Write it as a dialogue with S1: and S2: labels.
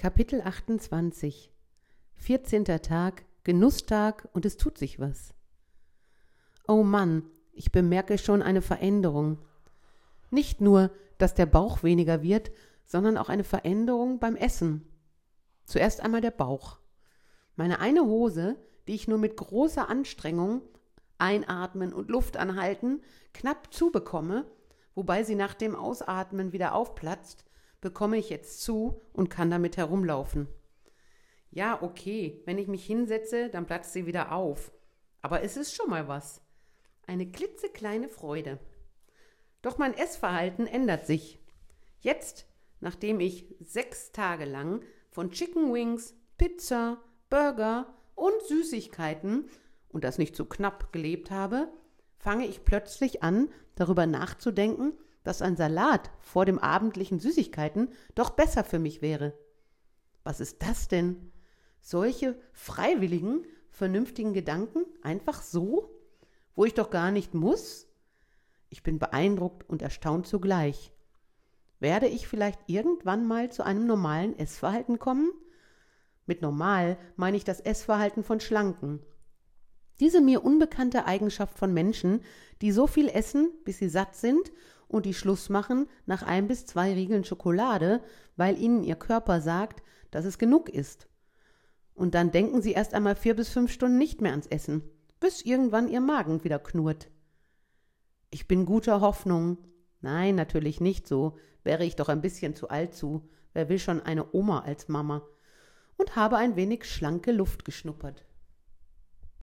S1: Kapitel 28 14. Tag, Genusstag und es tut sich was. Oh Mann, ich bemerke schon eine Veränderung. Nicht nur, dass der Bauch weniger wird, sondern auch eine Veränderung beim Essen. Zuerst einmal der Bauch. Meine eine Hose, die ich nur mit großer Anstrengung, Einatmen und Luft anhalten, knapp zubekomme, wobei sie nach dem Ausatmen wieder aufplatzt, bekomme ich jetzt zu und kann damit herumlaufen. Ja, okay, wenn ich mich hinsetze, dann platzt sie wieder auf. Aber es ist schon mal was. Eine klitzekleine Freude. Doch mein Essverhalten ändert sich. Jetzt, nachdem ich sechs Tage lang von Chicken Wings, Pizza, Burger und Süßigkeiten und das nicht zu knapp gelebt habe, fange ich plötzlich an, darüber nachzudenken, dass ein Salat vor dem abendlichen Süßigkeiten doch besser für mich wäre. Was ist das denn? Solche freiwilligen, vernünftigen Gedanken einfach so, wo ich doch gar nicht muss? Ich bin beeindruckt und erstaunt zugleich. Werde ich vielleicht irgendwann mal zu einem normalen Essverhalten kommen? Mit normal meine ich das Essverhalten von Schlanken. Diese mir unbekannte Eigenschaft von Menschen, die so viel essen, bis sie satt sind und die Schluss machen nach ein bis zwei Riegeln Schokolade, weil ihnen ihr Körper sagt, dass es genug ist. Und dann denken sie erst einmal vier bis fünf Stunden nicht mehr ans Essen, bis irgendwann ihr Magen wieder knurrt. Ich bin guter Hoffnung. Nein, natürlich nicht so, wäre ich doch ein bisschen zu alt zu. Wer will schon eine Oma als Mama? Und habe ein wenig schlanke Luft geschnuppert.